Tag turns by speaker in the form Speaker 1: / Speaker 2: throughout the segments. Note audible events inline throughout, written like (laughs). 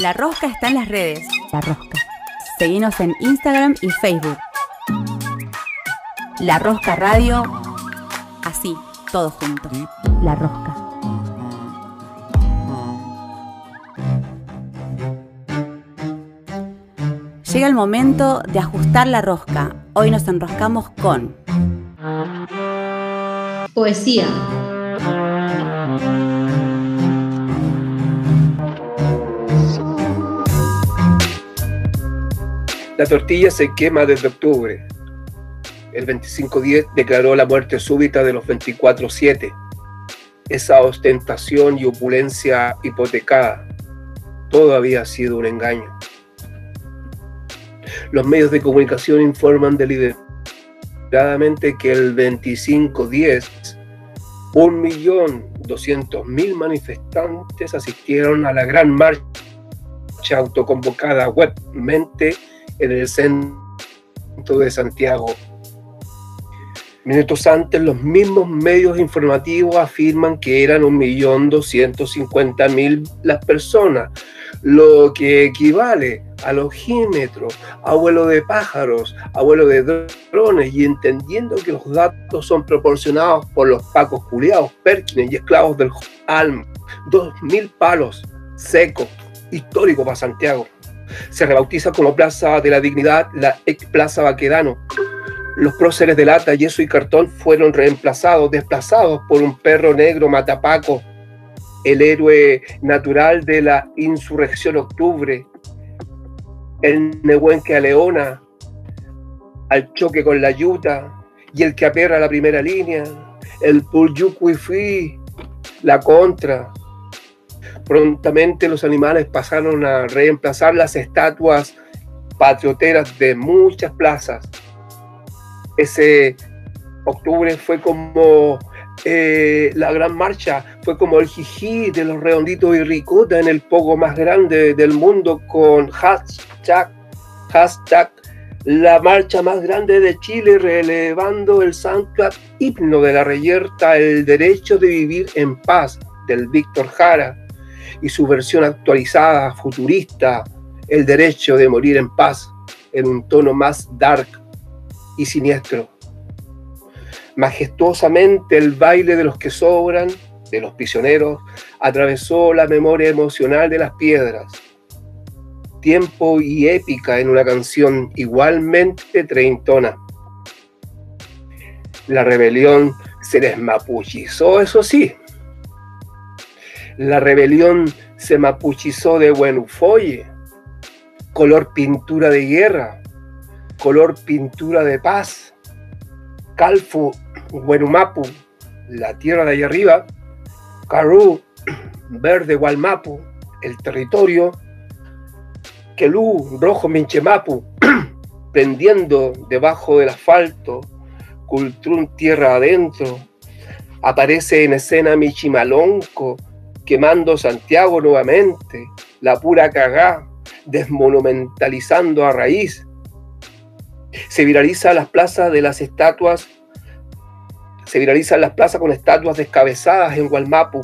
Speaker 1: La Rosca está en las redes. La Rosca. Seguinos en Instagram y Facebook. La Rosca Radio. Así, todo junto. La Rosca. Llega el momento de ajustar la rosca. Hoy nos enroscamos con
Speaker 2: Poesía.
Speaker 3: La tortilla se quema desde octubre. El 25-10 declaró la muerte súbita de los 24-7. Esa ostentación y opulencia hipotecada. Todo había sido un engaño. Los medios de comunicación informan deliberadamente que el 25-10, 1.200.000 manifestantes asistieron a la gran marcha autoconvocada webmente en el centro de Santiago. Minutos antes, los mismos medios informativos afirman que eran 1.250.000 las personas, lo que equivale al ojímetro, a vuelo de pájaros, a vuelo de drones, y entendiendo que los datos son proporcionados por los pacos culiados, Perkins y esclavos del alma, 2.000 palos secos, histórico para Santiago se rebautiza como Plaza de la Dignidad la ex Plaza Baquedano. Los próceres de lata, yeso y cartón fueron reemplazados, desplazados por un perro negro matapaco, el héroe natural de la insurrección octubre, el nehuenque a Leona, al choque con la yuta y el que aperra la primera línea, el Pulyukuifi, la contra, Prontamente los animales pasaron a reemplazar las estatuas patrioteras de muchas plazas. Ese octubre fue como eh, la gran marcha, fue como el jijí de los redonditos y ricota en el poco más grande del mundo con hashtag, hashtag la marcha más grande de Chile relevando el SoundCloud himno de la reyerta, el derecho de vivir en paz del Víctor Jara y su versión actualizada, futurista, El derecho de morir en paz, en un tono más dark y siniestro. Majestuosamente el baile de los que sobran, de los prisioneros, atravesó la memoria emocional de las piedras. Tiempo y épica en una canción igualmente treintona. La rebelión se desmapuchizó, eso sí, la rebelión se mapuchizó de Buenufoye, color pintura de guerra, color pintura de paz. Calfu, Buenumapu, la tierra de allá arriba, Carú, verde Gualmapu, el territorio, Quelú, rojo Minchemapu, (clears throat) prendiendo debajo del asfalto, Cultrún tierra adentro, aparece en escena Michimalonco, quemando Santiago nuevamente, la pura cagá, desmonumentalizando a raíz. Se viraliza las plazas de las estatuas, se viralizan las plazas con estatuas descabezadas en Gualmapu.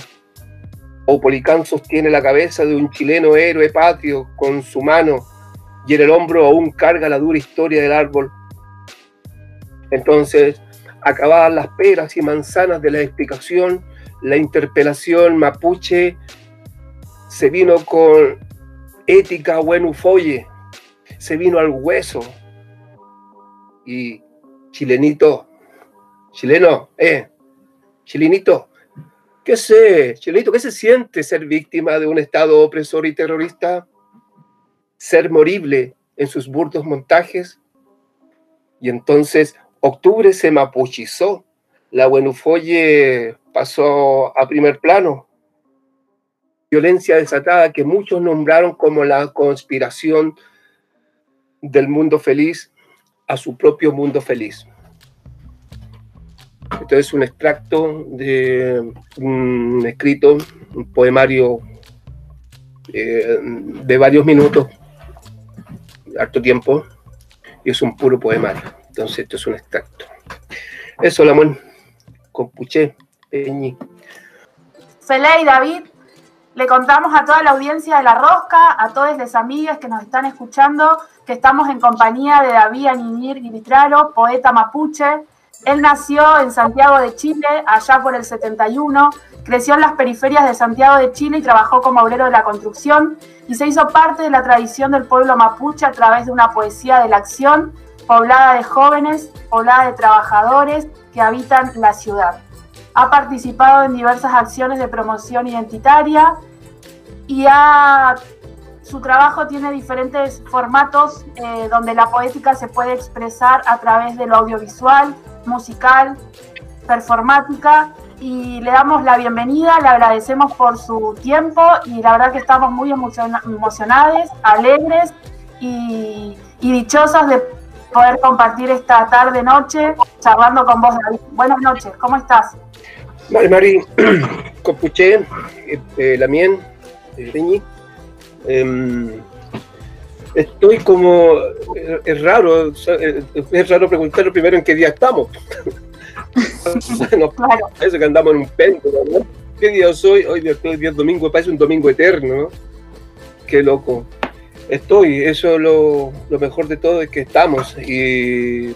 Speaker 3: Opolicán sostiene la cabeza de un chileno héroe patrio con su mano y en el hombro aún carga la dura historia del árbol. Entonces, acabadas las peras y manzanas de la explicación, la interpelación mapuche se vino con ética buenufoye, se vino al hueso. Y chilenito, chileno, eh, chilenito, ¿qué sé, chilenito, qué se siente ser víctima de un Estado opresor y terrorista? Ser morible en sus burdos montajes. Y entonces octubre se mapuchizó. La buenufoye pasó a primer plano. Violencia desatada que muchos nombraron como la conspiración del mundo feliz a su propio mundo feliz. Esto es un extracto de un escrito, un poemario eh, de varios minutos, harto tiempo, y es un puro poemario. Entonces, esto es un extracto. Eso, Lamón, con.
Speaker 4: Felay, David,
Speaker 2: Le contamos a toda la audiencia de La Rosca, a todas las amigas que nos están escuchando, que estamos en compañía de David Aninir Guilitralo, poeta mapuche. Él nació en Santiago de Chile, allá por el 71, creció en las periferias de Santiago de Chile y trabajó como obrero de la construcción y se hizo parte de la tradición del pueblo mapuche a través de una poesía de la acción, poblada de jóvenes, poblada de trabajadores que habitan la ciudad. Ha participado en diversas acciones de promoción identitaria y su trabajo tiene diferentes formatos eh, donde la poética se puede expresar a través de audiovisual, musical, performática y le damos la bienvenida, le agradecemos por su tiempo y la verdad que estamos muy emocionados, alegres y, y dichosas de poder compartir esta tarde noche charlando con vos, David. Buenas noches, ¿cómo estás?
Speaker 3: Mari, Mari, (clears throat) Copuché, eh, Lamien, eh, Peñi. Em, estoy como. Eh, es raro, eh, es raro preguntar primero en qué día estamos. (laughs) claro. Parece que andamos en un péndulo, ¿no? ¿Qué día soy? Hoy estoy día domingo, parece un domingo eterno, ¿no? Qué loco. Estoy, eso es lo, lo mejor de todo es que estamos y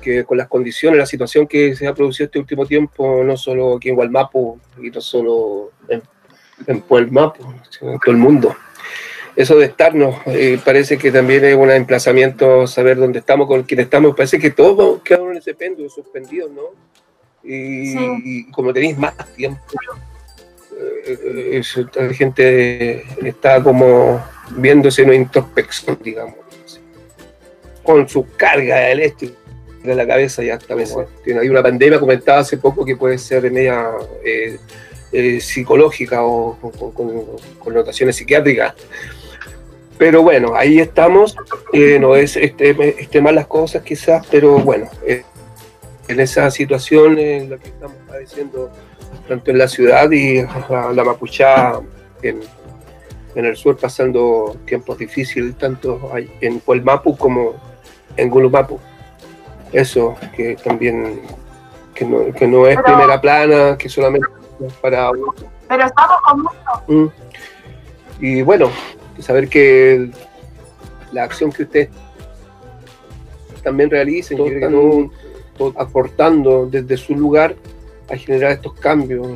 Speaker 3: que con las condiciones, la situación que se ha producido este último tiempo, no solo aquí en Gualmapu y no solo en, en Puelmapu, sino en todo el mundo. Eso de estarnos, eh, parece que también es un emplazamiento, saber dónde estamos, con quién estamos. Parece que todos quedaron en ese péndulo, suspendidos, ¿no? Y, como tenéis más tiempo, eh, la gente está como viéndose en una introspección, digamos, con su carga eléctrica de la cabeza ya hasta veces. Hay una pandemia, comentaba hace poco, que puede ser media eh, eh, psicológica o, con connotaciones psiquiátricas. Pero bueno, ahí estamos. Eh, no es este, este mal las cosas quizás, pero bueno, en esa situación en la que estamos padeciendo tanto en la ciudad y la, la mapuchá en, en, el sur pasando tiempos difíciles, tanto en Puelmapu como en Gulumapu eso, que también que no, que no es primera plana, que solamente para...
Speaker 2: Pero estamos con mucho. Mm.
Speaker 3: Y bueno, saber que la acción que ustedes también realicen, que aportando desde su lugar a generar estos cambios,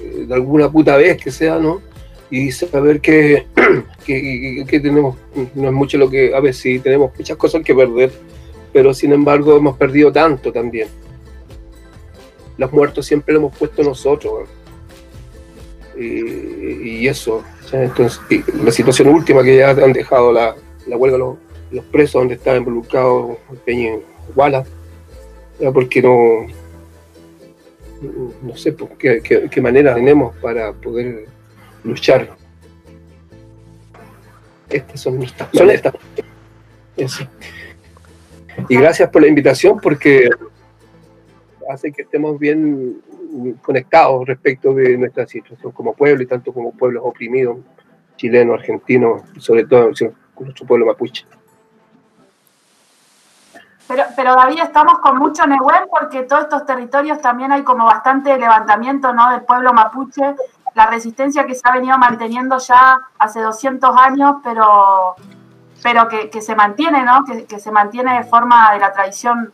Speaker 3: eh, de alguna puta vez que sea, ¿no? Y saber que, (clears throat) que, tenemos, no es mucho lo que, a ver, si tenemos muchas cosas que perder, pero sin embargo hemos perdido tanto también. Los muertos siempre lo hemos puesto nosotros. Y, eso, entonces, la situación última que ya han dejado la, la huelga los, los presos donde estaba involucrado Peña Guala, porque no, no sé pues, qué, qué, manera tenemos para poder luchar. Estas son nuestras son estas. Eso. Y gracias por la invitación porque hace que estemos bien conectados respecto de nuestra situación como pueblo y tanto como pueblos oprimidos, chilenos, argentinos, sobre todo nuestro pueblo mapuche.
Speaker 2: Pero, pero David, estamos con mucho Nehuen porque todos estos territorios también hay como bastante levantamiento ¿no? del pueblo mapuche, la resistencia que se ha venido manteniendo ya hace 200 años, pero pero que, se mantiene, ¿no? Que, se mantiene de forma de la tradición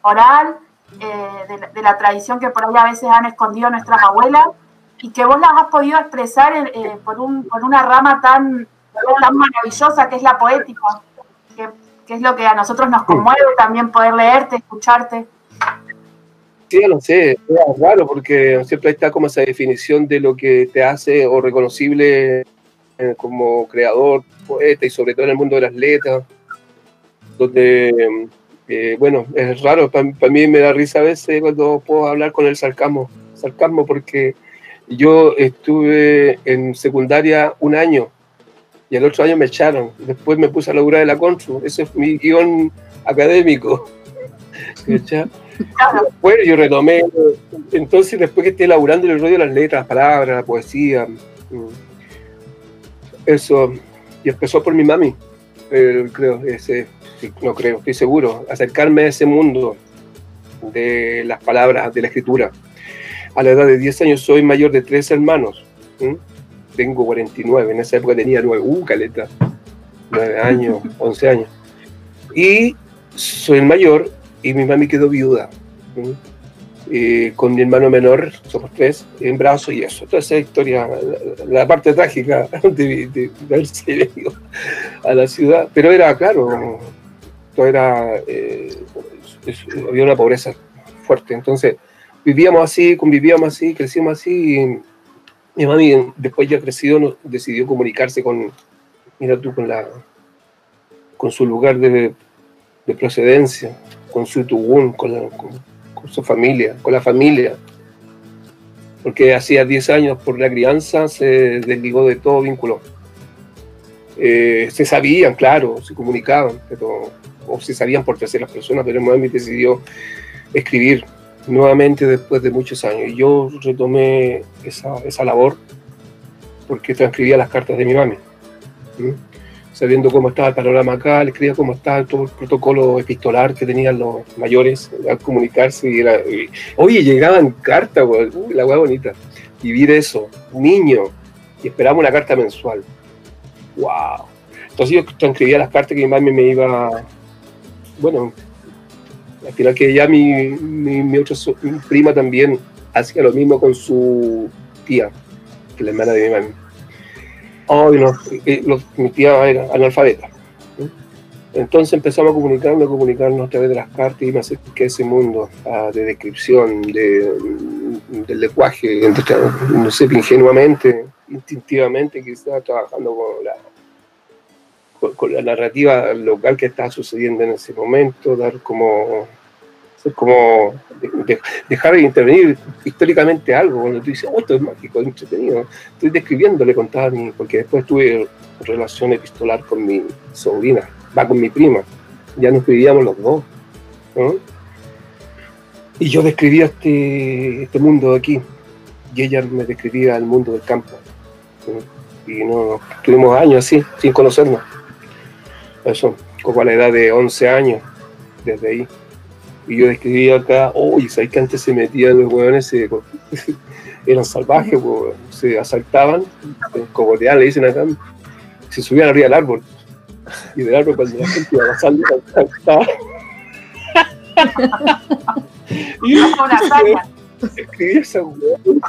Speaker 2: oral, eh, de, la tradición que por ahí a veces han escondido nuestras abuelas, y que vos las has podido expresar eh, por, un, por una rama tan, tan maravillosa que es la poética, que, es lo que a nosotros nos conmueve también poder leerte, escucharte.
Speaker 3: Sí, no sé, es raro porque siempre está como esa definición de lo que te hace o reconocible eh, como creador, poeta y sobre todo en el mundo de las letras, donde, eh, bueno, es raro, para mí me da risa a veces cuando puedo hablar con el sarcasmo, sarcasmo porque yo estuve en secundaria un año y el otro año me echaron, después me puse a laburar de la Consu, ese es mi guion académico. (laughs) Bueno, yo retomé, entonces después que esté laburando el rollo de las letras, las palabras, la poesía, mm, eso, y empezó por mi mami, eh, creo, ese, no creo, estoy seguro, acercarme a ese mundo de las palabras, de la escritura. A la edad de 10 años soy mayor de tres hermanos. Tengo 49, en esa época tenía 9, uh, caleta, 9 años, (laughs) 11 años. Y soy el mayor y mi mami quedó viuda. Eh, con mi hermano menor, somos tres, en brazos y eso. Toda esa historia, la, parte trágica (laughs) de, de, haberse venido a la ciudad. Pero era, claro, todo era, eh, había una pobreza fuerte. Entonces, vivíamos así, convivíamos así, crecimos así. Mi mami, después ya crecido, decidió comunicarse con, mira tú, con, la, con su lugar de, de procedencia, con su tugún, con, su familia, con la familia. Porque hacía 10 años por la crianza se desligó de todo vínculo. Eh, se sabían, claro, se comunicaban, pero, o se sabían por terceras personas, pero mami decidió escribir nuevamente después de muchos años. Y yo retomé esa, esa labor porque transcribía las cartas de mi mami sabiendo cómo estaba el panorama acá, le escribía cómo estaba todo el protocolo epistolar que tenían los mayores al comunicarse. Y era, oye, llegaban cartas, la hueá bonita. Vivir eso, niño, y esperaba una carta mensual. ¡Wow! Entonces yo transcribía las cartas que mi mami me iba. Bueno, al final que ya mi, mi, otra prima también hacía lo mismo con su tía, que la hermana de mi mami oh, no, los, mi tía era analfabeta. Entonces empezamos a comunicarnos, a comunicarnos a través de las cartas y me acerqué a ese mundo ah, de descripción, de, del lenguaje, no sé, ingenuamente, instintivamente, quizás trabajando con la, con, la narrativa local que estaba sucediendo en ese momento, dar como como dejar de intervenir históricamente algo, cuando tú dices, oh, esto es mágico, entretenido. Estoy describiendo, le contaba a mí, porque después tuve relación epistolar con mi sobrina, va con mi prima, ya nos escribíamos los dos. Y yo describía este, este mundo de aquí, y ella me describía el mundo del campo. Y no, tuvimos años así, sin conocernos. Eso, como a la edad de 11 años, desde ahí. Y yo describía acá, uy, oh, ¿sabes que antes se metían los hueones? Se, (laughs) eran salvajes, se asaltaban, como le dicen acá, se subían arriba del árbol. Y del árbol cuando la gente iba pasando, saltaba. (laughs) y (laughs) escribía esa hueón.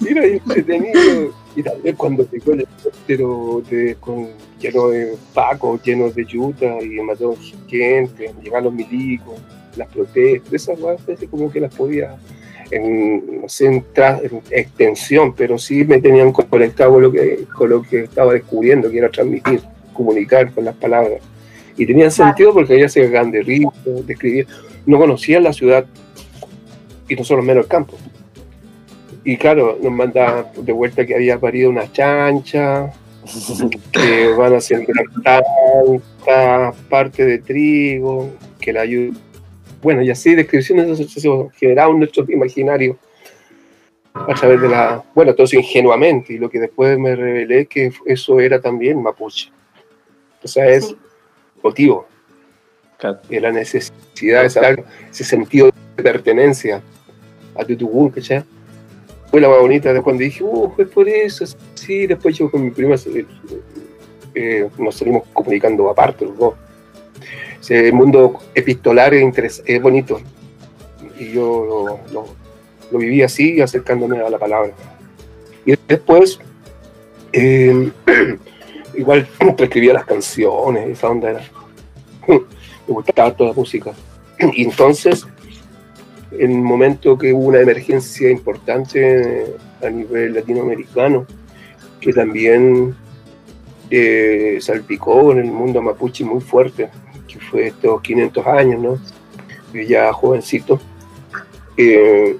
Speaker 3: Mira, y entretenido. Y también cuando llegó el helicóptero con, lleno de pacos, lleno de yuta y mató gente, llegaron los milicos las protestas, esas cosas como que las podía en, no sé, en, extensión, pero sí me tenían conectado con lo, que, con lo que estaba descubriendo, que era transmitir, comunicar con las palabras. Y tenían sentido porque ella se sacaban de ritmo, describía, no conocían la ciudad y no solo menos el campo. Y claro, nos mandaban de vuelta que había parido una chancha, (laughs) que van a sembrar tanta parte de trigo, que la ayuda. Bueno, y así descripciones de generados generaron nuestro imaginario a través de la, bueno, todo eso ingenuamente, y lo que después me revelé que eso era también mapuche. O sea, es motivo de la necesidad, de ese sentido de pertenencia a Tutubún, ya Fue la más bonita de cuando dije, uh, es por eso, sí, después yo con mi prima eh, nos salimos comunicando aparte los dos ese mundo epistolar es, bonito. Y yo lo, viví así, acercándome a la palabra. Y después, eh, (clears throat) igual (clears throat) escribía las canciones, esa onda era. (laughs) Me gustaba toda la música. (clears throat) Y entonces, en el momento que hubo una emergencia importante a nivel latinoamericano, que también eh, salpicó en el mundo mapuche muy fuerte, que fue estos 500 años, ¿no? Yo ya jovencito, eh,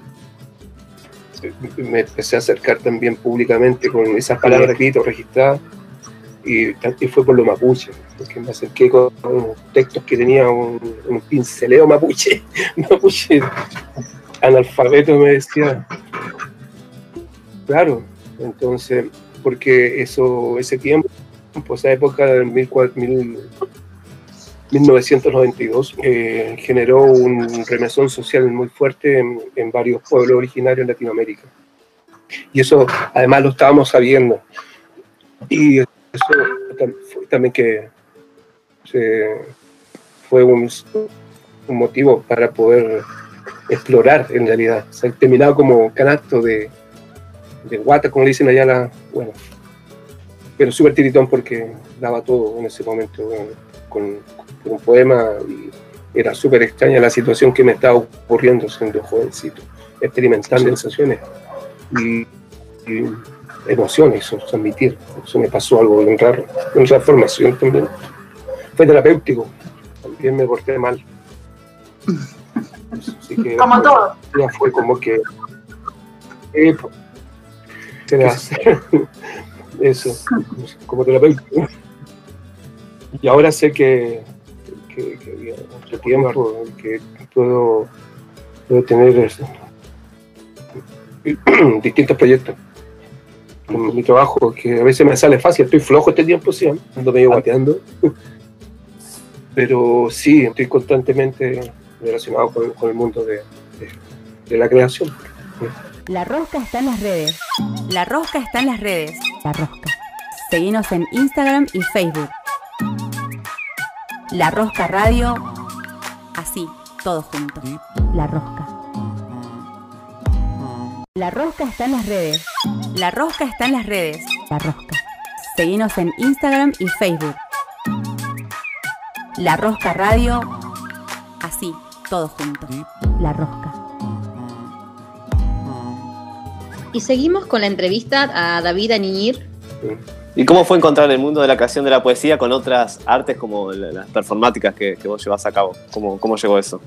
Speaker 3: me empecé a acercar también públicamente con esas palabras escritas, registradas, y, fue por lo mapuche, porque me acerqué con, textos que tenía un, pinceleo mapuche, (laughs) mapuche analfabeto me decía. Claro, entonces, porque eso, ese tiempo, esa época del mil, 1992 eh, generó un remesón social muy fuerte en, varios pueblos originarios en Latinoamérica. Y eso además lo estábamos sabiendo. Y eso también que fue un, un, motivo para poder explorar en realidad. Se ha terminado como canasto de, de guata, como dicen allá, la, bueno, pero súper tiritón porque daba todo en ese momento con, un poema y era súper extraña la situación que me estaba ocurriendo siendo jovencito, experimentando sensaciones y, emociones, transmitir. Eso me pasó algo en raro, en transformación también. Fue terapéutico, también me porté mal.
Speaker 2: como todo.
Speaker 3: Ya fue como que... Eh, (laughs) eso, como terapéutico. Y ahora sé que, que, que había otro tiempo que puedo, puedo tener (clears throat) distintos proyectos. Mi trabajo, que a veces me sale fácil, estoy flojo este tiempo, sí, ando medio guateando. Pero sí, estoy constantemente relacionado con, el mundo de, la creación.
Speaker 1: La rosca está en las redes. La rosca está en las redes. La rosca. Seguinos en Instagram y Facebook. La Rosca Radio. Así, todos juntos. La Rosca. La Rosca está en las redes. La Rosca está en las redes. La Rosca. Seguinos en Instagram y Facebook. La Rosca Radio. Así, todos juntos. La Rosca.
Speaker 4: Y seguimos con la entrevista a David Aniñir.
Speaker 5: ¿Y cómo fue encontrar el mundo de la creación de la poesía con otras artes como las performáticas que, vos llevas a cabo? ¿Cómo, cómo llegó eso?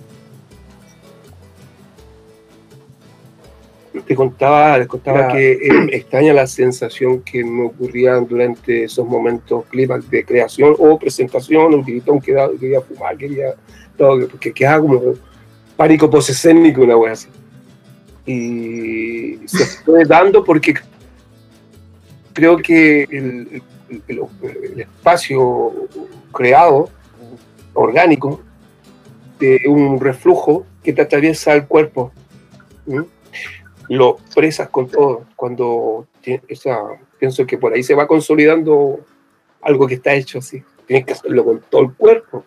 Speaker 3: Te contaba, les contaba que eh, (clears throat) extraña la sensación que me ocurría durante esos momentos climas de creación o presentación, un gritón que quería fumar, quería todo, porque quedaba como pánico posescénico, una wea así. Y se fue dando porque creo que el, espacio creado, orgánico, de un reflujo que te atraviesa el cuerpo, lo presas con todo. Cuando pienso que por ahí se va consolidando algo que está hecho así. Tienes que hacerlo con todo el cuerpo.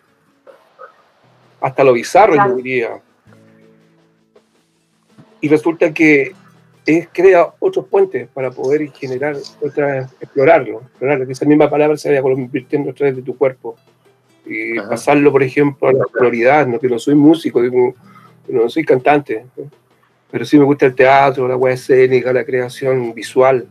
Speaker 3: Hasta lo bizarro, yo diría. Y resulta que es, crea otros puentes para poder generar otra, explorarlo, explorarlo, que esa misma palabra se vaya convirtiendo a través de tu cuerpo. Y pasarlo, por ejemplo, a la sonoridad, ¿no? que no soy músico, no soy cantante, pero sí me gusta el teatro, la web escénica, la creación visual.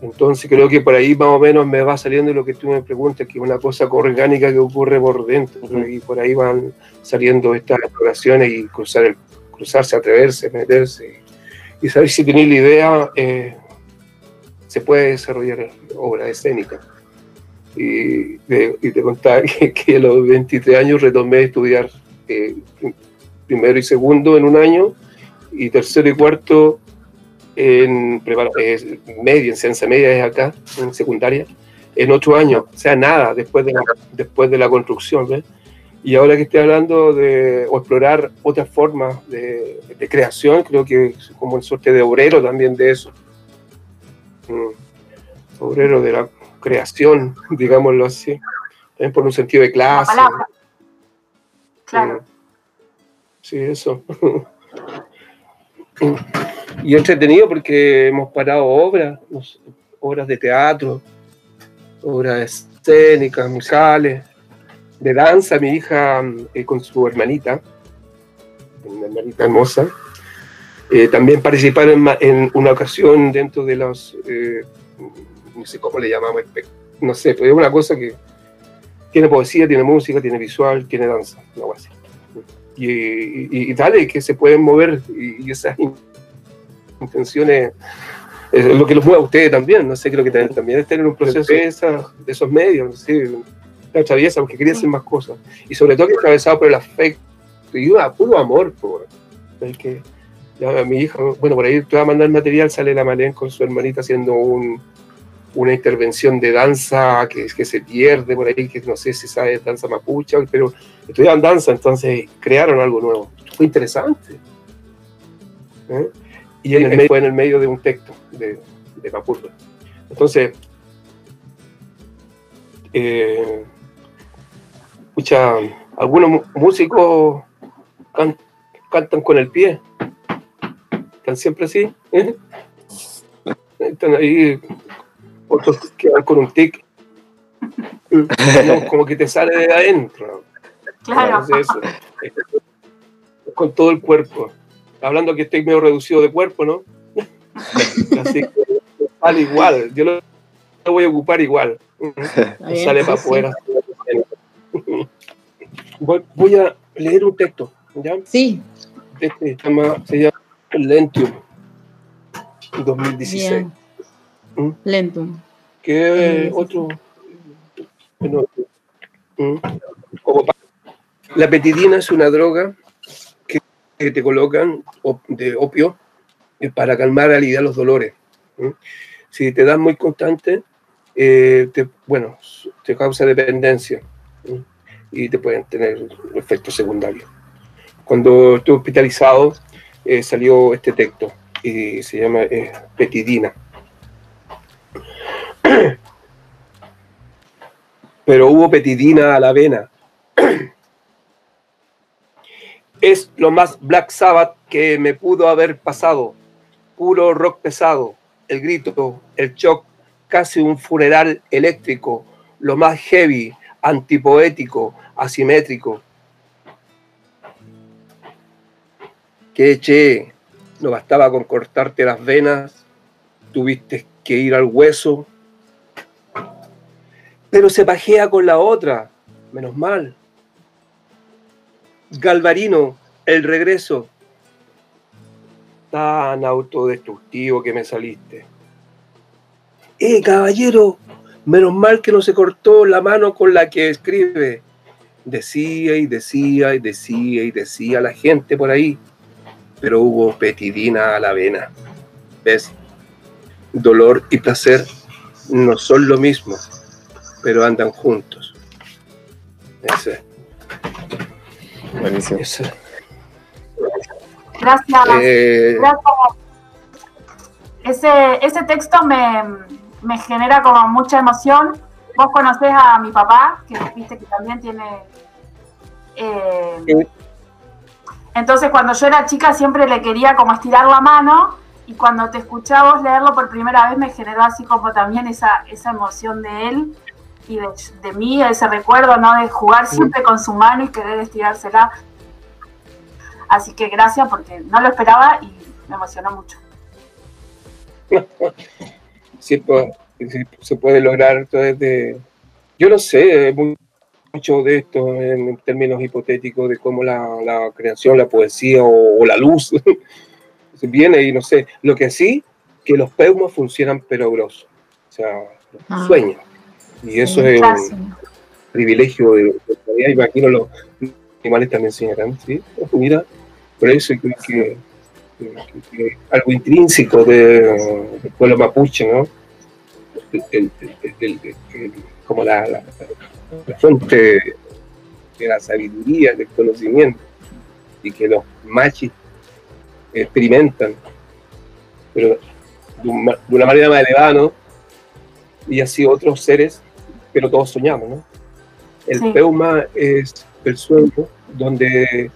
Speaker 3: Entonces creo que por ahí más o menos me va saliendo lo que tú me preguntas, que es una cosa orgánica que ocurre por dentro, y por ahí van saliendo estas exploraciones y cruzar el, cruzarse, atreverse, meterse y saber si tenéis la idea, eh, se puede desarrollar obra escénica. Y, te contaba (laughs) que, a los 23 años retomé a estudiar eh, primero y segundo en un año y tercero y cuarto en eh, media, en ciencia media es acá, en secundaria, en ocho años, o sea, nada después de la, después de la construcción. ¿ves? Y ahora que estoy hablando de o explorar otras formas de, creación, creo que es como una suerte de obrero también de eso. Mm. Obrero de la creación, (laughs) digámoslo así. También por un sentido de clase.
Speaker 2: Claro. Mm.
Speaker 3: Sí, eso. (laughs) y entretenido porque hemos parado obras, obras de teatro, obras escénicas, musicales, de danza, mi hija eh, con su hermanita, una hermanita hermosa. Eh, también participaron en, una ocasión dentro de los, eh, no sé cómo le llamamos, no sé, pero es una cosa que tiene poesía, tiene música, tiene visual, tiene danza, algo así. Y, y, dale, que se pueden mover y, esas intenciones es lo que los mueve a ustedes también, no sé, creo que también es tener un proceso de, de esos medios, no sé, la traviesa porque quería hacer más cosas. Y sobre todo que atravesado por el afecto y a puro amor. Por, el que ya, mi hija, bueno, por ahí te va a mandar material, sale la Malén con su hermanita haciendo un, una intervención de danza que, que se pierde por ahí, que no sé si sabe danza mapuche, pero estudiaban danza, entonces crearon algo nuevo. Fue interesante. ¿eh? Y en el medio, fue en el medio de un texto de, de Entonces, Eh, escucha, algunos músicos cantan con el pie. Están siempre así. ¿eh? Están ahí, otros quedan con un tic. como que te sale de adentro.
Speaker 2: Claro.
Speaker 3: con todo el cuerpo. Hablando que estoy medio reducido de cuerpo, ¿no? (laughs) Así que sale igual. Yo lo, voy a ocupar igual. sale para afuera. Voy, a leer un texto. ¿ya?
Speaker 4: Sí.
Speaker 3: Este se llama, se llama Lentium 2016.
Speaker 4: ¿Mm? Lentum.
Speaker 3: Que otro. ¿Mm? la petidina es una droga que, te colocan de opio eh, para calmar, aliviar los dolores. ¿Mm? Si te das muy constante, eh, bueno, te causa dependencia y te pueden tener efectos secundarios. Cuando estuve hospitalizado, eh, salió este texto y se llama petidina. Pero hubo petidina a la avena. Es lo más Black Sabbath que me pudo haber pasado. Puro rock pesado, el grito, el shock, casi un funeral eléctrico, lo más heavy, antipoético, asimétrico. Que che, no bastaba con cortarte las venas, tuviste que ir al hueso, pero se pajea con la otra, menos mal. Galvarino, el regreso. Tan autodestructivo que me saliste. Eh, caballero, menos mal que no se cortó la mano con la que escribe. Decía y decía y decía y decía la gente por ahí, pero hubo petidina a la vena. ¿Ves? Dolor y placer no son lo mismo pero andan juntos. Ese.
Speaker 5: Buenísimo.
Speaker 2: Gracias. Eh, ese, ese texto me, me, genera como mucha emoción. Vos conocés a mi papá, que viste que también tiene... Eh, entonces cuando yo era chica siempre le quería como estirar la mano y cuando te escuchaba vos leerlo por primera vez me generó así como también esa, esa emoción de él y de, mí, ese recuerdo, ¿no? De jugar siempre con su mano y querer estirársela. Así que gracias porque no lo esperaba y me emocionó mucho. (laughs)
Speaker 3: Sí, se puede lograr de... Yo no sé mucho de esto en términos hipotéticos de cómo la, creación, la poesía o, la luz (laughs) viene y no sé. Lo que sí, que los peumos funcionan pero grosos. O sea, ah. sueños. Y eso es un privilegio de, de imagino los animales también enseñarán, ¿sí? Mira, por eso creo que, algo intrínseco del pueblo mapuche, ¿no? como la, la, fuente de la sabiduría, del conocimiento, y que los machis experimentan, pero de una, manera más elevada, ¿no? Y así otros seres pero todos soñamos, ¿no? El peuma es el sueño donde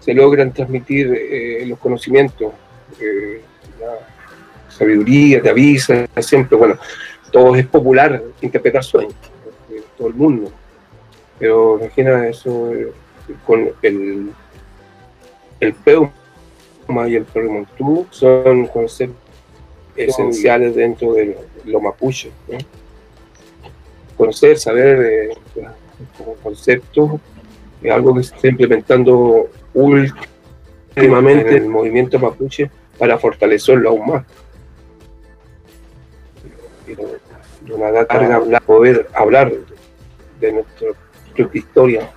Speaker 3: se logran transmitir eh, los conocimientos, eh, la sabiduría, te avisa, siempre, bueno, todo es popular interpretar sueños, eh, todo el mundo, pero imagina eso con el, el peuma y el perimontú son conceptos esenciales dentro de lo mapuche, ¿no? Conocer, saber eh, como concepto, es algo que se está implementando últimamente en el movimiento mapuche para fortalecerlo aún más. De una carga poder hablar de nuestra propia historia,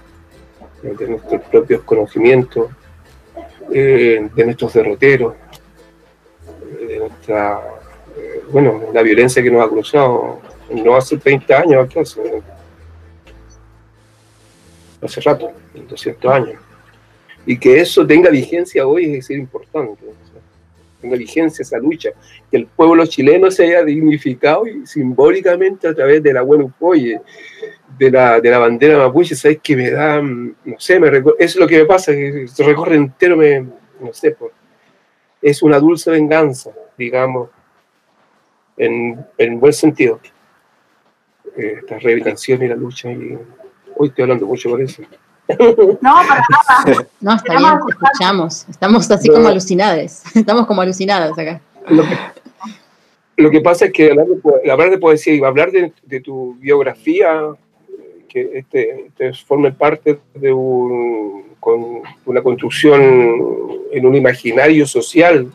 Speaker 3: de nuestros propios conocimientos, eh, de nuestros derroteros, de nuestra, eh, bueno, la violencia que nos ha cruzado no hace 30 años, hace, hace rato, 200 años. Y que eso tenga vigencia hoy es decir importante. tenga vigencia esa lucha, que el pueblo chileno se haya dignificado y simbólicamente a través de la buena Upoye, de la, de la bandera mapuche, ¿sabes? Que me da, no sé, me es lo que me pasa, que recorre entero, me, no sé, por, es una dulce venganza, digamos, en, en buen sentido. Eh, esta reivindicación y la lucha, y hoy estoy hablando mucho por eso.
Speaker 2: No, para nada.
Speaker 4: No, está bien, te escuchamos. Estamos así como alucinadas. (laughs) Estamos como alucinadas acá.
Speaker 3: Lo que, lo que pasa es que hablar de, hablar de poesía y hablar de, de, tu biografía, que este, este forme parte de un, con una construcción en un imaginario social,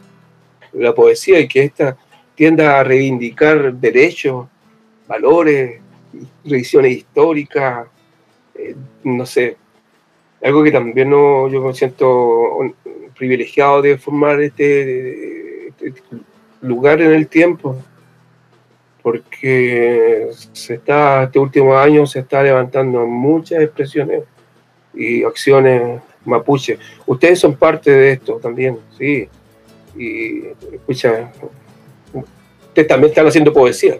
Speaker 3: la poesía, y que esta tienda a reivindicar derechos, valores, revisiones históricas, eh, no sé, algo que también no, yo me siento privilegiado de formar este, este, lugar en el tiempo, porque se está, este último año se está levantando muchas expresiones y acciones mapuche. Ustedes son parte de esto también, sí. Y escucha, ustedes también están haciendo poesía.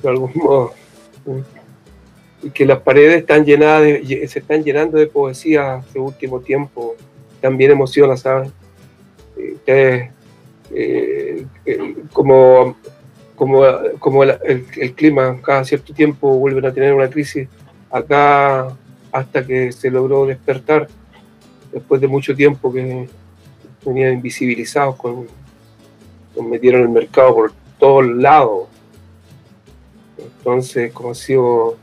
Speaker 3: De algún (laughs) modo y que las paredes están llenadas de, se están llenando de poesía este último tiempo, también emociona, ¿sabes? Eh, eh, como como, como el, el, clima cada cierto tiempo vuelven a tener una crisis, acá hasta que se logró despertar, después de mucho tiempo que venían invisibilizados, con, con metieron el mercado por todos lados. Entonces, como ha sido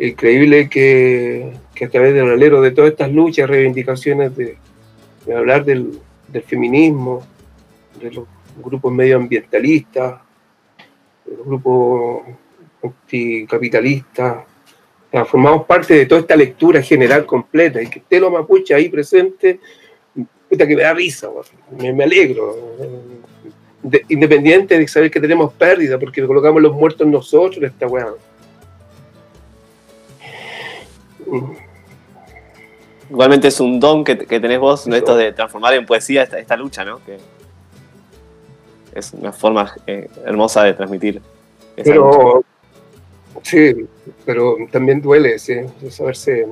Speaker 3: increíble que, que, a través del alero de todas estas luchas, reivindicaciones de, hablar del, feminismo, de los grupos medioambientalistas, de los grupos anticapitalistas, formamos parte de toda esta lectura general completa y que esté lo mapuche ahí presente, puta que me da risa, me, me alegro. De, independiente de saber que tenemos pérdida, porque colocamos los muertos nosotros esta weá.
Speaker 5: Igualmente es un don que, que tenés vos, ¿no? esto de transformar en poesía esta, esta lucha, ¿no? Que es una forma eh, hermosa de transmitir.
Speaker 3: Esa pero, lucha. sí, pero también duele ¿sí? saberse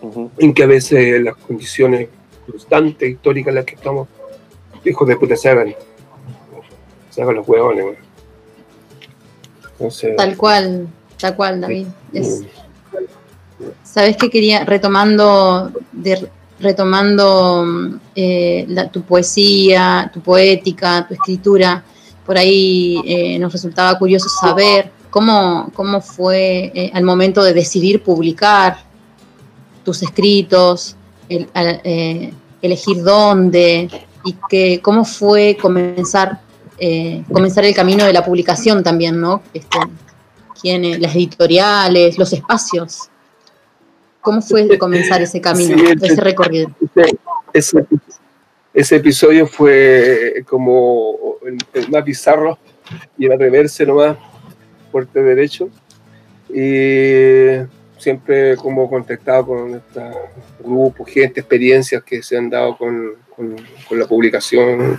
Speaker 3: uh -huh. en que a veces las condiciones constantes, históricas en las que estamos, hijos de puta, se hagan, hagan los huevones.
Speaker 4: tal cual, tal cual, David. Es, Sabes que quería, retomando, de, retomando eh, la, tu poesía, tu poética, tu escritura, por ahí eh, nos resultaba curioso saber cómo, cómo fue eh, al momento de decidir publicar tus escritos, el, elegir dónde y que, cómo fue comenzar, comenzar el camino de la publicación también, ¿no? Este, quién, las editoriales, los espacios. ¿Cómo fue comenzar ese camino, sí, ese, ese recorrido?
Speaker 3: Ese, ese, episodio fue como el, el, más bizarro y el atreverse nomás, fuerte derecho. Y siempre como contactado con este grupo, gente, experiencias que se han dado con, con, con la publicación.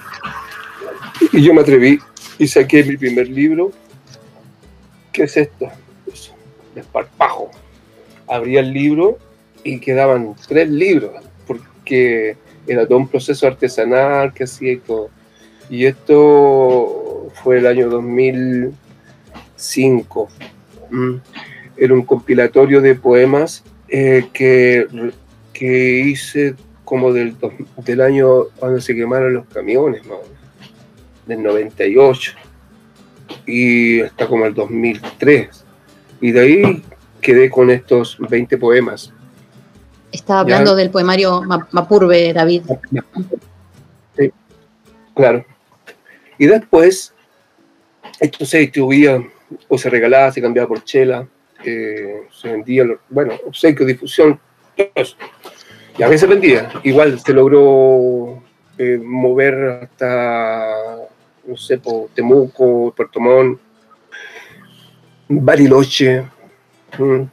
Speaker 3: Y yo me atreví y saqué mi primer libro. ¿Qué es esto? Desparpajo abría el libro y quedaban tres libros, porque era todo un proceso artesanal que hacía y todo. Y esto fue el año 2005. Mm. Era un compilatorio de poemas eh, que, que hice como del, del año cuando se quemaron los camiones, ¿no? Del 98 y hasta como el 2003. Y de ahí quedé con estos 20 poemas.
Speaker 4: Estaba hablando ya. del poemario Mapurbe, David.
Speaker 3: Sí, claro. Y después, esto se distribuía o se regalaba, se cambiaba por chela, eh, se vendía, bueno, obsequio, difusión, todo eso. Y a veces vendía. Igual se logró eh, mover hasta, no sé, por Temuco, Puerto Montt, Bariloche, Mm.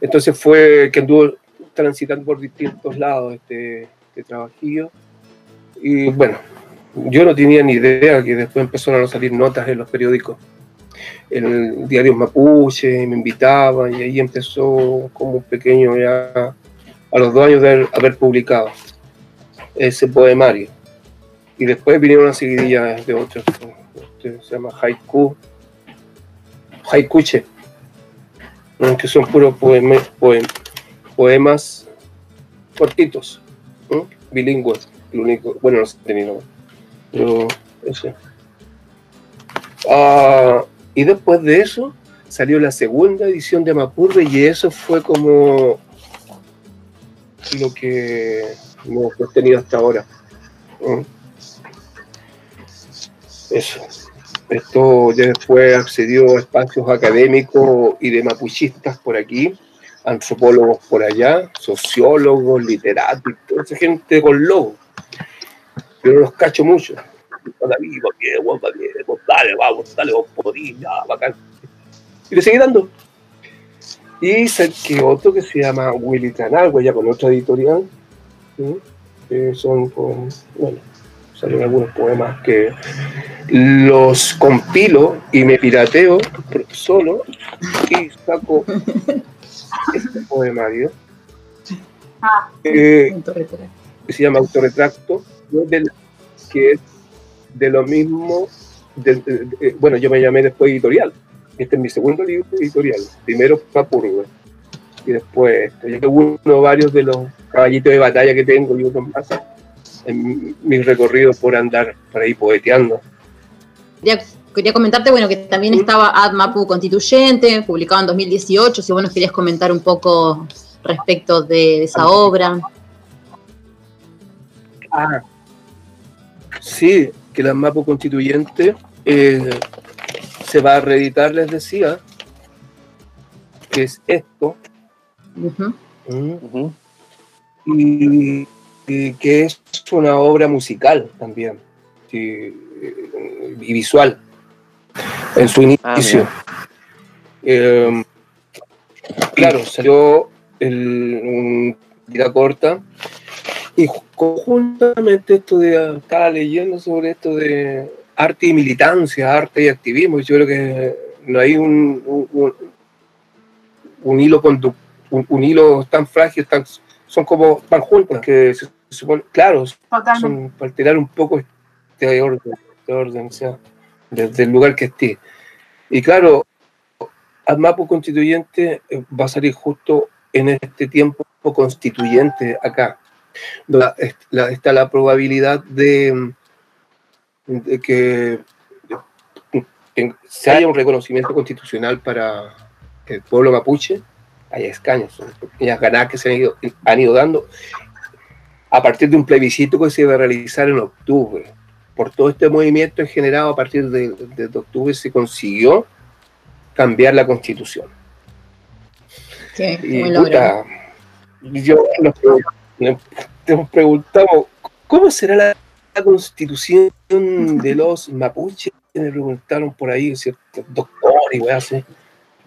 Speaker 3: Entonces fue que anduvo transitando por distintos lados este, este trabajillo. Y bueno, yo no tenía ni idea que después empezaron a salir notas en los periódicos. El diario Mapuche me invitaban y ahí empezó como pequeño ya a los dos años de haber, publicado ese poemario. Y después vinieron una seguidilla de otros, este se llama Haiku, Haikuche, que son puros poemas cortitos, bilingües, lo único, bueno, no sé ni pero eso. Ah, y después de eso salió la segunda edición de Mapurre y eso fue como lo que hemos tenido hasta ahora. Eso. Esto ya después accedió a espacios académicos y de mapuchistas por aquí, antropólogos por allá, sociólogos, literatos, toda esa gente con lobo. Pero los cacho mucho. Dale, vamos, dale, vos podís, bacán. Y le seguí dando. Y saqué otro que se llama Willy Tranalgo, ya con otra editorial. Que son, pues, bueno, salen algunos poemas que los compilo y me pirateo solo y saco este poemario ah. que se llama Autorretracto, que es de lo mismo, bueno, yo me llamé después editorial, este es mi segundo libro editorial. Primero Papurgo. Y después, este, yo uno varios de los caballitos de batalla que tengo y otros más en mis recorridos por andar por ahí poeteando.
Speaker 4: Quería, comentarte, bueno, que también estaba Ad Mapu Constituyente, publicado en 2018, si vos nos querías comentar un poco respecto de esa obra.
Speaker 3: Ah, sí, que la Mapu Constituyente eh, se va a reeditar, les decía, que es esto. Mm. Y, que es una obra musical también y, visual en su inicio. Ah, em, claro, salió el, un vida corta y conjuntamente esto de estaba leyendo sobre esto de arte y militancia, arte y activismo. Yo creo que no hay un, un, hilo un, hilo tan frágil, tan, son como van juntos, que se, supone, claro, son para alterar un poco este orden, este orden, sea, desde el lugar que esté. Y claro, Mapo Constituyente eh, va a salir justo en este tiempo constituyente acá. está la probabilidad de, de que, se haya un reconocimiento constitucional para el pueblo mapuche, hay escaños, pequeñas ganadas que se han ido, han ido dando a partir de un plebiscito que se iba a realizar en octubre. Por todo este movimiento generado a partir de, octubre se consiguió cambiar la constitución. y puta, yo nos preguntamos, ¿cómo será la constitución de los mapuches, me preguntaron por ahí, ¿cierto? Doctor y weá así.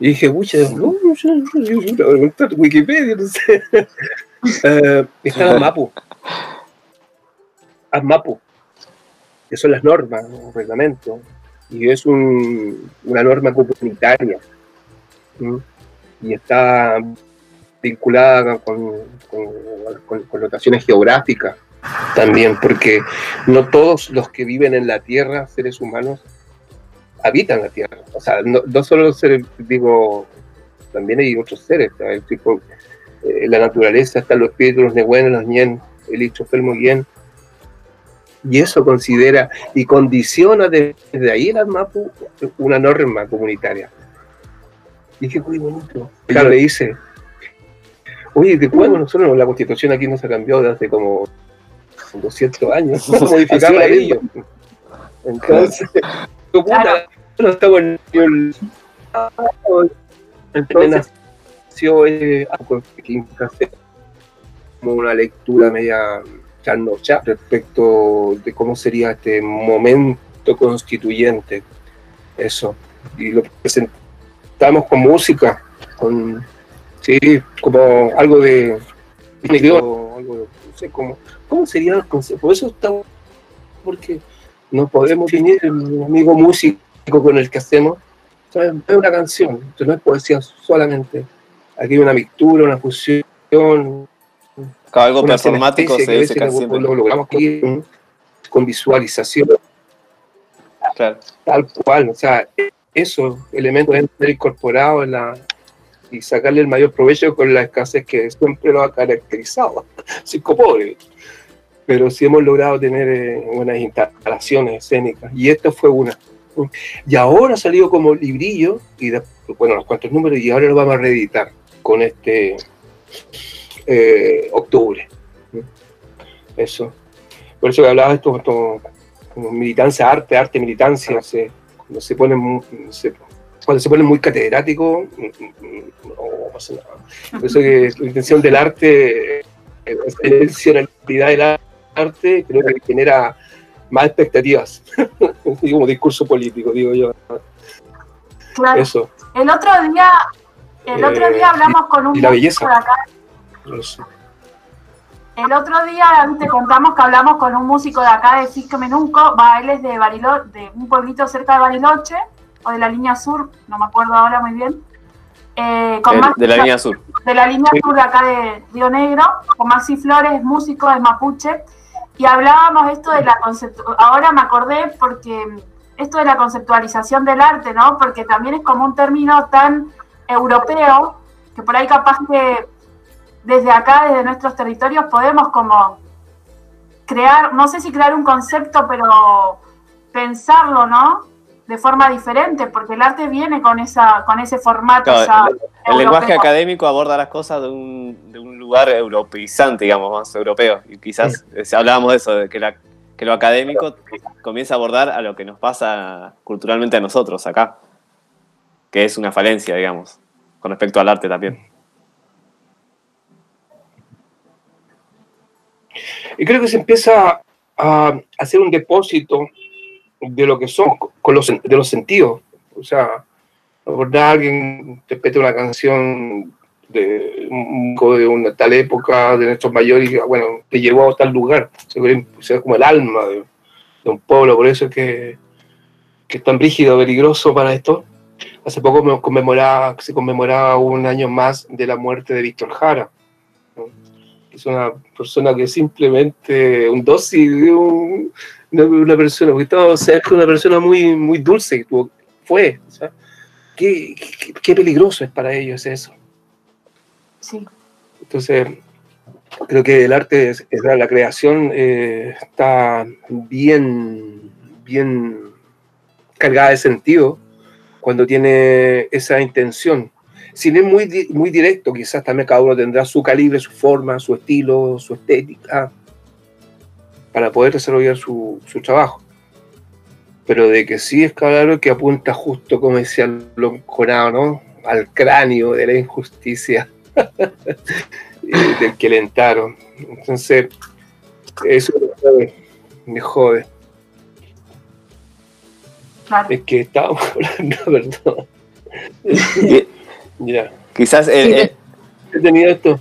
Speaker 3: Y dije, pucha, no, preguntar Wikipedia, no sé. uh, (laughs) está Mapu. Mapu. Que son las normas, un reglamento. Y es un, una norma comunitaria. Y está vinculada con, con, con connotaciones geográficas también, porque no todos los que viven en la Tierra, seres humanos, habitan la Tierra. O sea, no, solo los seres, digo, también hay otros seres, el tipo, eh, la naturaleza, están los espíritus, los nehuenes, los ñen, el hichofelmo yen. Y eso considera y condiciona desde ahí el Mapu una norma comunitaria. Y dije, bonito. Claro, le dice, oye, ¿de cuándo nosotros la constitución aquí no se ha cambiado desde como 200 años, (laughs) modificar la ley. Entonces, puta, (laughs) no estamos en el. Entonces, nació eh, como una lectura media charnocha respecto de cómo sería este momento constituyente. Eso. Y lo presentamos con música, con. Sí, como algo de. algo, no sé, como ¿Cómo sería el concepto? Por eso está porque no podemos el amigo músico con el que hacemos. es una canción, no es poesía solamente. Aquí hay una mixtura, una fusión.
Speaker 5: algo performático se dice casi
Speaker 3: Lo logramos con visualización. Tal cual, o sea, esos elementos deben ser incorporados en la, y sacarle el mayor provecho con la escasez que siempre lo ha caracterizado, (laughs) cinco pobres. Pero sí hemos logrado tener eh, buenas instalaciones escénicas, y esta fue una. Y ahora ha salido como librillo, y bueno, los cuantos números, y ahora lo vamos a reeditar con este eh, octubre. Eso. Por eso que hablaba de esto, esto como militancia, arte, arte, militancia, se, cuando se pone se, cuando se muy catedrático, no pasa nada. Por eso que la intención del arte, la excepcionalidad del arte, creo que genera más expectativas, (laughs) como discurso político, digo yo.
Speaker 2: Claro. Eso. El otro día, el otro día eh, hablamos con un
Speaker 3: y la belleza. acá.
Speaker 2: El otro día te contamos que hablamos con un músico de acá de Cisco Menunco, va, él es de, Bariloche, de un pueblito cerca de Bariloche, o de la línea sur, no me acuerdo ahora muy bien.
Speaker 5: Eh, de, la línea sur.
Speaker 2: De la línea sur de acá de Río Negro, con Maxi Flores, músico de Mapuche, y hablábamos esto de la ahora me acordé porque esto de la conceptualización del arte, ¿no? Porque también es como un término tan europeo que por ahí capaz que desde acá, desde nuestros territorios, podemos como crear, no sé si crear un concepto, pero pensarlo, ¿no? De forma diferente, porque el arte viene con esa, con ese formato.
Speaker 5: el, lenguaje académico aborda las cosas de un, de un lugar europeizante, digamos, más europeo. Y quizás si hablábamos de eso, de que, la, que lo académico comienza a abordar a lo que nos pasa culturalmente a nosotros acá, que es una falencia, digamos, con respecto al arte también.
Speaker 3: Y creo que se empieza a hacer un depósito de lo que son con los, de los sentidos. O sea, abordar a alguien te una canción de, de una tal época de nuestros mayores y bueno, te llevó a tal lugar. Se ve como el alma de, un pueblo, por eso es que, que, es tan rígido, peligroso para esto. Hace poco me conmemoraba, se conmemoraba un año más de la muerte de Víctor Jara es una persona que simplemente un dócil, un, una, persona, porque o sea, es una persona muy, muy dulce, fue, ¿Qué, qué, peligroso es para ellos eso.
Speaker 2: Sí.
Speaker 3: Entonces, creo que el arte, la creación eh, está bien, bien cargada de sentido cuando tiene esa intención si es muy, muy directo, quizás también cada uno tendrá su calibre, su forma, su estilo, su estética, para poder desarrollar su, trabajo. Pero de que sí es claro que apunta justo, como decía Lonconado, ¿no? Al cráneo de la injusticia (laughs) del que le entraron. Entonces, eso me jode. Es que estábamos (laughs) hablando, perdón. Ya.
Speaker 5: Quizás. he
Speaker 3: tenido esto.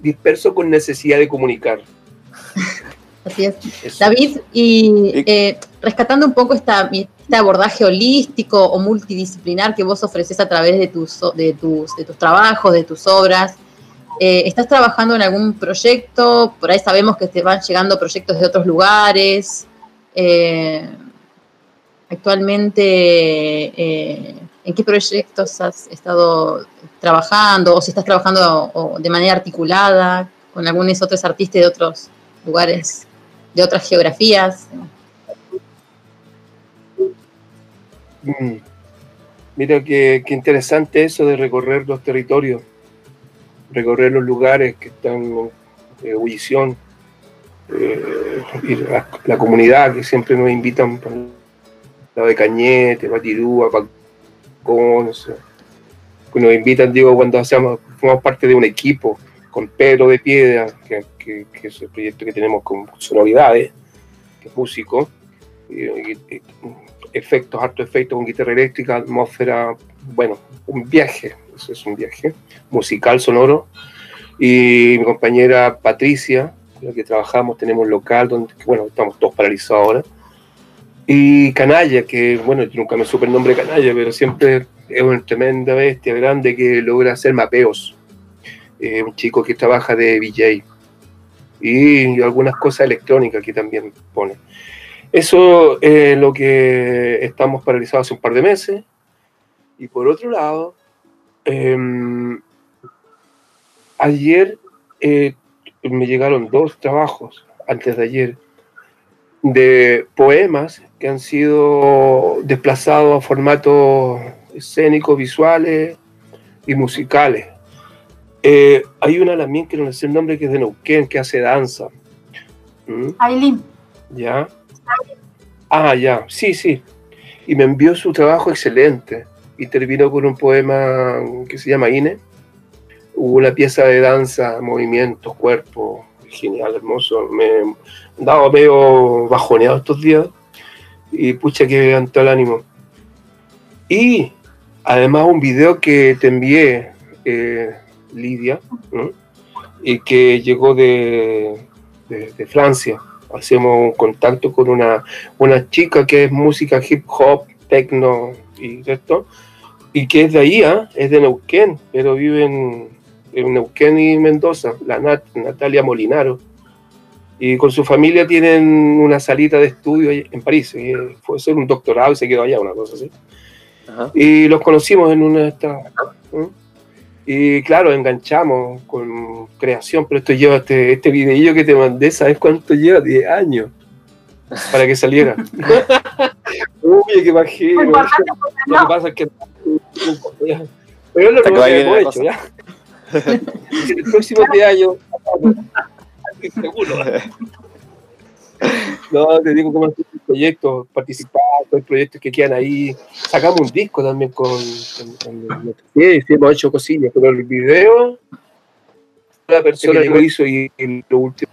Speaker 3: Disperso, con necesidad de comunicar. (laughs)
Speaker 4: Así es. David, y eh, rescatando un poco esta, este abordaje holístico o multidisciplinar que vos ofreces a través de tus, de tus, de tus trabajos, de tus obras, eh, ¿estás trabajando en algún proyecto? Por ahí sabemos que te van llegando proyectos de otros lugares. Eh, actualmente, ¿En qué proyectos has estado trabajando o si estás trabajando de manera articulada con algunos otros artistas de otros lugares, de otras geografías?
Speaker 3: Mm. Mira qué, interesante eso de recorrer los territorios, recorrer los lugares que están en ebullición, eh, la, comunidad que siempre nos invitan, la de Cañete, Batirúa, nos invitan, digo, cuando hacemos, formamos parte de un equipo con Pedro de Piedra, que, es el proyecto que tenemos con Sonoridades, que es músico, efectos, harto efectos con guitarra eléctrica, atmósfera, bueno, un viaje, eso es un viaje musical, sonoro, y mi compañera Patricia, en la que trabajamos, tenemos un local donde, bueno, estamos todos paralizados ahora. Y Canalla, que bueno, yo nunca me supe el nombre Canalla, pero siempre es una tremenda bestia grande que logra hacer mapeos. Eh, un chico que trabaja de VJ. Y algunas cosas electrónicas que también pone. Eso es lo que estamos paralizados hace un par de meses. Y por otro lado, em, ayer eh, me llegaron dos trabajos, antes de ayer, de poemas que han sido desplazados a formatos escénicos, visuales y musicales. Eh, hay una también que no sé el nombre, que es de Neuquén, que hace danza.
Speaker 2: ¿Mm? Aileen.
Speaker 3: ¿Ya? Ah, ya, sí, sí. Y me envió su trabajo excelente. Y terminó con un poema que se llama Ine. Hubo una pieza de danza, movimientos, cuerpo, genial, hermoso. Me andaba medio bajoneado estos días. Y pucha que levantó el ánimo. Y además un video que te envié, eh, Lidia, y que llegó de, de Francia hacemos un contacto con una, una chica que es música hip hop, techno y esto, y que es de ahí, ¿ah? es de Neuquén, pero vive en, Neuquén y Mendoza, la Natalia Molinaro. Y con su familia tienen una salita de estudio en París. Y fue hacer un doctorado y se quedó allá, una cosa así. Y los conocimos en una de estas. Y claro, enganchamos con creación, pero esto lleva este, este videillo que te mandé, ¿sabes cuánto lleva? 10 años para que saliera. (laughs) Uy, qué bajero. Lo que pasa es que. (laughs) Pero es lo que hemos hecho, ¿ya? El próximo 10 años. (laughs) Seguro. (laughs) No, te digo cómo hacer proyectos, participar, hay proyectos que quedan ahí. Sacamos un disco también con, con, hemos hecho cosillas, pero el video, la persona que lo hizo y, lo último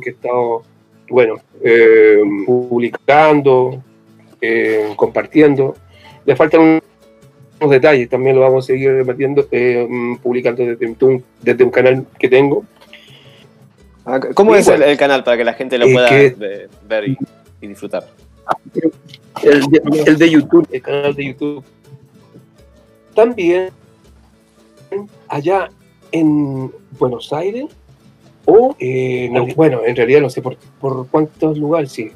Speaker 3: que he estado, bueno, eh, publicando, eh, compartiendo. Le faltan unos detalles, también lo vamos a seguir metiendo, eh, publicando desde un, desde un canal que tengo
Speaker 5: Ah, ¿Cómo es el, canal para que la gente lo pueda ver y, disfrutar?
Speaker 3: El de, YouTube, el canal de YouTube. También allá en Buenos Aires, o bueno, en realidad no sé por, cuántos lugares, sí.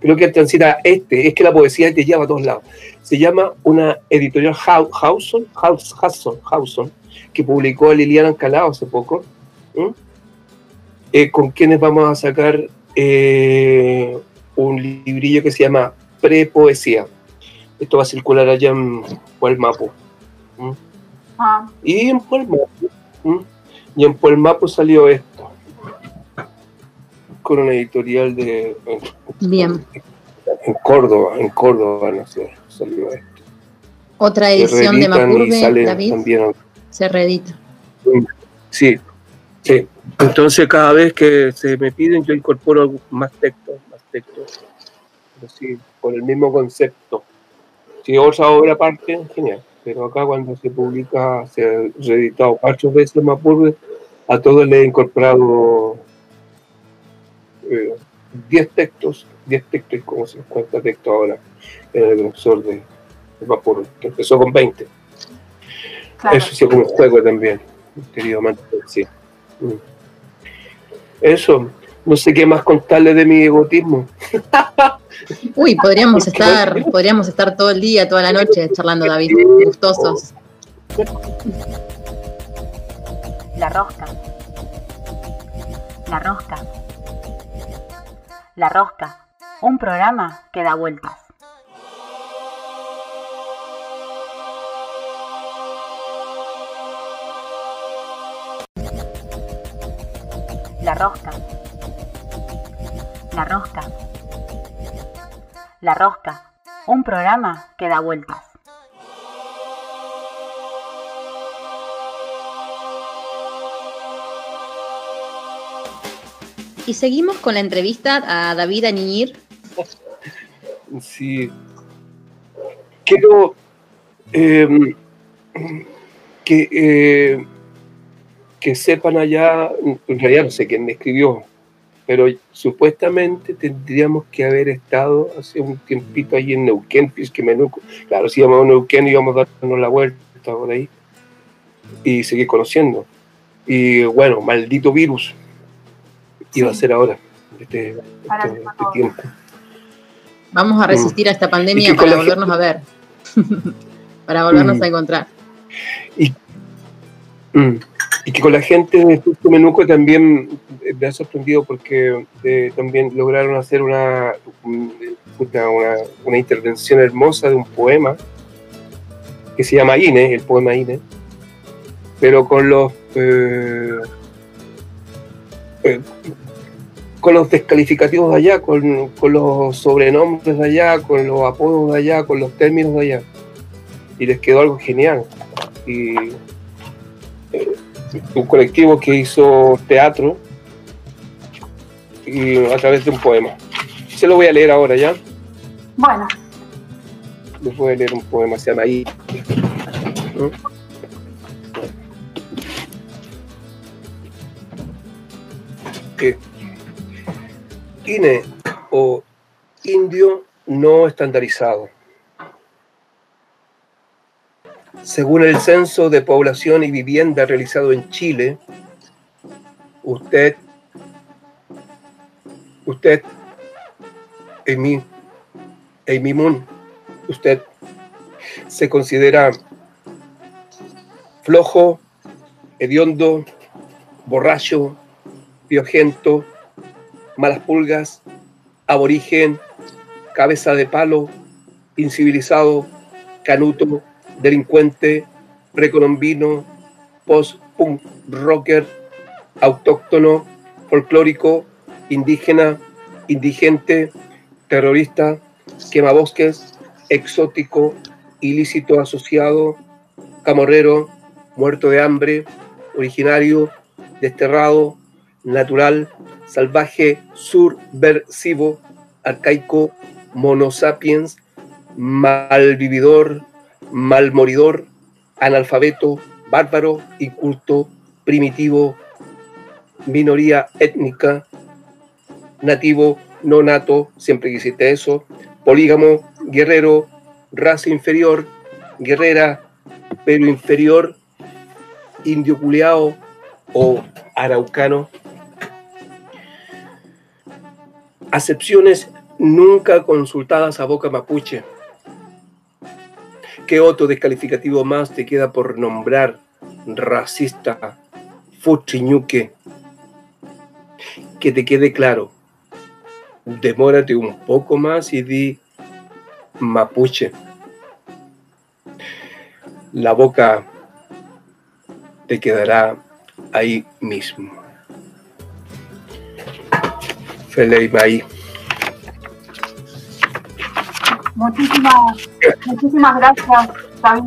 Speaker 3: Creo que transita este, es que la poesía te lleva a todos lados. Se llama una editorial Hauson, Hauson, que publicó Liliana Ancalao hace poco. Eh, con quienes vamos a sacar eh, un librillo que se llama Prepoesía. Esto va a circular allá en Puelmapo. Ah. Y en Puelmapo. Y en Puelmapo salió esto. Con una editorial de.
Speaker 4: Bien.
Speaker 3: En Córdoba, en Córdoba, no sé, salió esto.
Speaker 4: Otra edición de Mapurbe, David. También, se reedita.
Speaker 3: Sí, sí. Entonces cada vez que se me piden yo incorporo más textos, más textos, así, por el mismo concepto. Si otra obra aparte, genial, pero acá cuando se publica, se ha reeditado cuatro veces Mapurbe, a todos le he incorporado 10 eh, textos, 10 textos, como se cuenta textos ahora en el profesor de, Mapurbe, que empezó con 20. Eso sí como un juego también, querido amante, sí. Mm. Eso, no sé qué más contarle de mi egotismo. (laughs)
Speaker 4: Uy, podríamos (laughs) estar, podríamos estar todo el día, toda la noche charlando, David, gustosos.
Speaker 1: La rosca. La rosca. La rosca. Un programa que da vueltas. La rosca. La rosca. La rosca. Un programa que da vueltas.
Speaker 4: Y seguimos con la entrevista a David Aniñir.
Speaker 3: Sí. Quiero em, que, eh, que sepan allá, en realidad no sé quién me escribió, pero supuestamente tendríamos que haber estado hace un tiempito ahí en Neuquén, que Menuco, claro, si íbamos a Neuquén íbamos a darnos la vuelta por ahí y seguir conociendo. Y bueno, maldito virus iba a ser ahora, este, este, este tiempo.
Speaker 4: Vamos a resistir a esta pandemia (laughs) para volvernos a ver, para volvernos mm. a encontrar.
Speaker 3: Y, mm, y, que con la gente de Menuco también me ha sorprendido porque eh, también lograron hacer una, una, intervención hermosa de un poema que se llama Ine, el poema Ine, pero con los eh, eh, con los descalificativos de allá, con, los sobrenombres de allá, con los apodos de allá, con los términos de allá. Y les quedó algo genial. Y eh, un colectivo que hizo teatro y a través de un poema. Se lo voy a leer ahora ya.
Speaker 2: Bueno.
Speaker 3: Les voy a leer un poema, se llama ahí. INE o indio no estandarizado. Según el censo de población y vivienda realizado en Chile, usted, usted, Amy, Amy Moon, usted se considera flojo, hediondo, borracho, piojento, malas pulgas, aborigen, cabeza de palo, incivilizado, canuto, delincuente, precolombino, post-punk rocker, autóctono, folclórico, indígena, indigente, terrorista, quemabosques, exótico, ilícito asociado, camorrero, muerto de hambre, originario, desterrado, natural, salvaje, subversivo, arcaico, monosapiens, malvividor, malmoridor, analfabeto, bárbaro, inculto, primitivo, minoría étnica, nativo, no nato, siempre quisiste eso, polígamo, guerrero, raza inferior, guerrera, pero inferior, indio culeado o araucano, acepciones nunca consultadas a boca mapuche. ¿Qué otro descalificativo más te queda por nombrar racista, fuchiñuque? Que te quede claro. Demórate un poco más y di mapuche. La boca te quedará ahí mismo.
Speaker 2: Muchísimas, muchísimas gracias, David.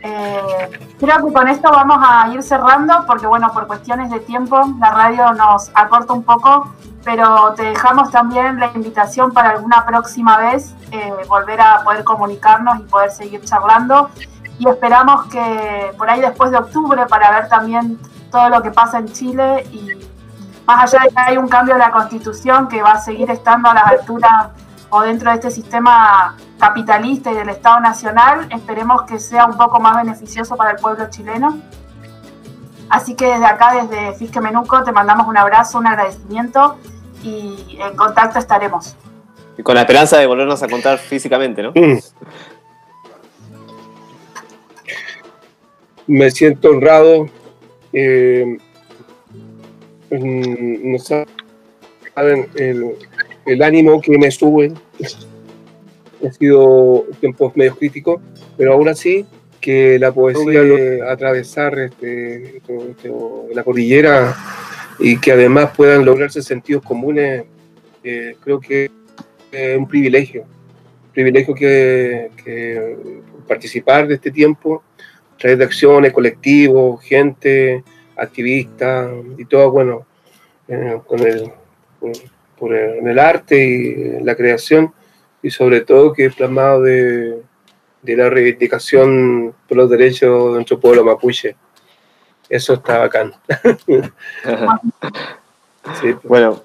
Speaker 2: Eh, creo que con esto vamos a ir cerrando porque, bueno, por cuestiones de tiempo, la radio nos acorta un poco, pero te dejamos también la invitación para alguna próxima vez eh, volver a poder comunicarnos y poder seguir charlando. Y esperamos que por ahí después de octubre para ver también todo lo que pasa en Chile y más allá de que hay un cambio de la constitución que va a seguir estando a la altura o dentro de este sistema capitalista y del Estado Nacional, esperemos que sea un poco más beneficioso para el pueblo chileno. Así que desde acá, desde Fisque Menuco, te mandamos un abrazo, un agradecimiento y en contacto estaremos.
Speaker 5: Y con la esperanza de volvernos a contar físicamente, ¿no? Mm.
Speaker 3: Me siento honrado. Eh, no saben el, ánimo que me sube. (laughs) Ha sido tiempos medio críticos, pero aún así que la poesía de atravesar este, la cordillera y que además puedan lograrse sentidos comunes, eh, creo que es un privilegio. Privilegio que, que, participar de este tiempo, a través de acciones, colectivos, gente, activista y todo, bueno, eh, con el, por en el arte y la creación, y sobre todo que es plasmado de, de la reivindicación por los derechos de nuestro pueblo mapuche. Eso está bacán. (laughs)
Speaker 5: sí. Bueno,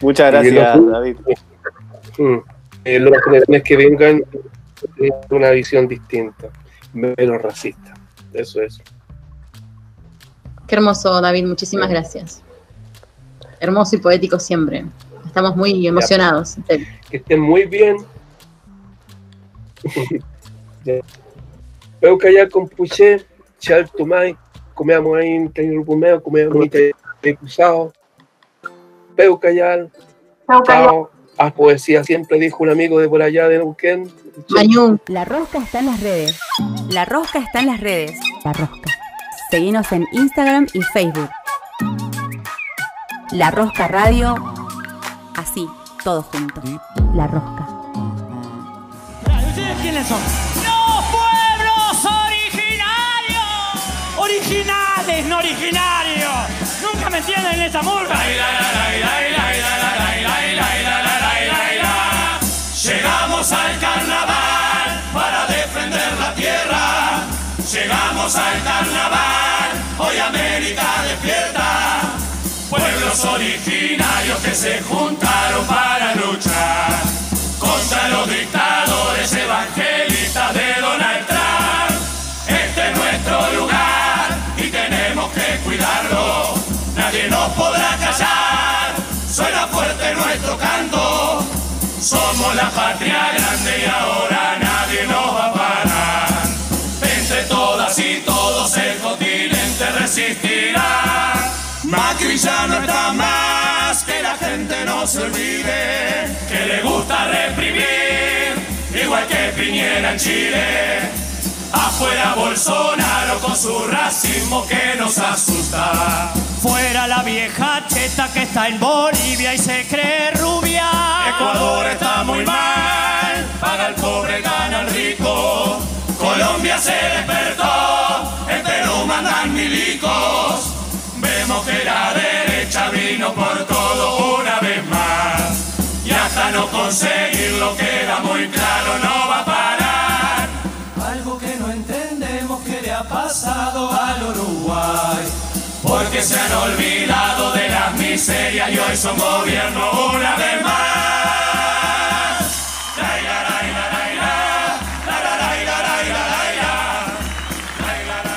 Speaker 5: muchas gracias, David.
Speaker 3: Mm, eh, los generaciones que vengan una visión distinta, menos racista. Eso es.
Speaker 4: Qué hermoso, David. Muchísimas gracias. Hermoso y poético siempre. Estamos muy emocionados.
Speaker 3: Que estén muy bien. Veo que allá con Puché, Chal Tumay, comemos ahí en Rumeo, comemos en cruzado. Veo que allá. A poesía siempre dijo un amigo de por allá de Neuquén.
Speaker 1: Mañú. La rosca está en las redes. La rosca está en las redes. La rosca. Seguinos en Instagram y Facebook. La Rosca Radio. Así, todos juntos. La Rosca.
Speaker 6: ¿Ustedes quiénes son? ¡Los pueblos originarios! Originales, no originarios. Nunca me entienden en esa murga.
Speaker 7: Llegamos al carnaval para defender la tierra. Llegamos al carnaval, hoy América despierta. Pueblos originarios que se juntaron para luchar contra los dictadores evangelistas de Donald Trump. Este es nuestro lugar y tenemos que cuidarlo. Nadie nos podrá callar, suena fuerte nuestro canto. Somos la patria grande y ahora nadie nos va a parar. Entre todas y todos el continente resistirá. Macri ya no está más, que la gente no se olvide, que le gusta reprimir, igual que Piñera en Chile. Afuera Bolsonaro con su racismo que nos asusta.
Speaker 6: Fuera la vieja cheta que está en Bolivia y se cree rubia.
Speaker 7: Ecuador está muy mal, paga el pobre, gana el rico. Colombia se despertó, en Perú mandan milicos. Que la derecha vino por todo una vez más. Y hasta no conseguirlo queda muy claro, no va a parar. Algo que no entendemos que le ha pasado al Uruguay. Porque se han olvidado de las miserias y hoy son gobierno una vez más.